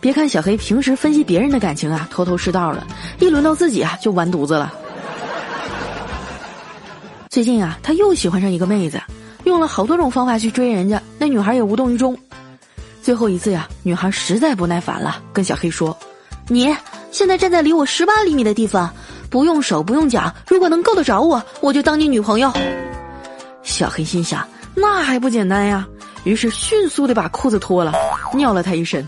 别看小黑平时分析别人的感情啊头头是道的一轮到自己啊就完犊子了。最近啊他又喜欢上一个妹子用了好多种方法去追人家那女孩也无动于衷。最后一次呀女孩实在不耐烦了跟小黑说你现在站在离我十八厘米的地方不用手不用脚如果能够得着我我就当你女朋友。小黑心想那还不简单呀于是迅速的把裤子脱了尿了他一身。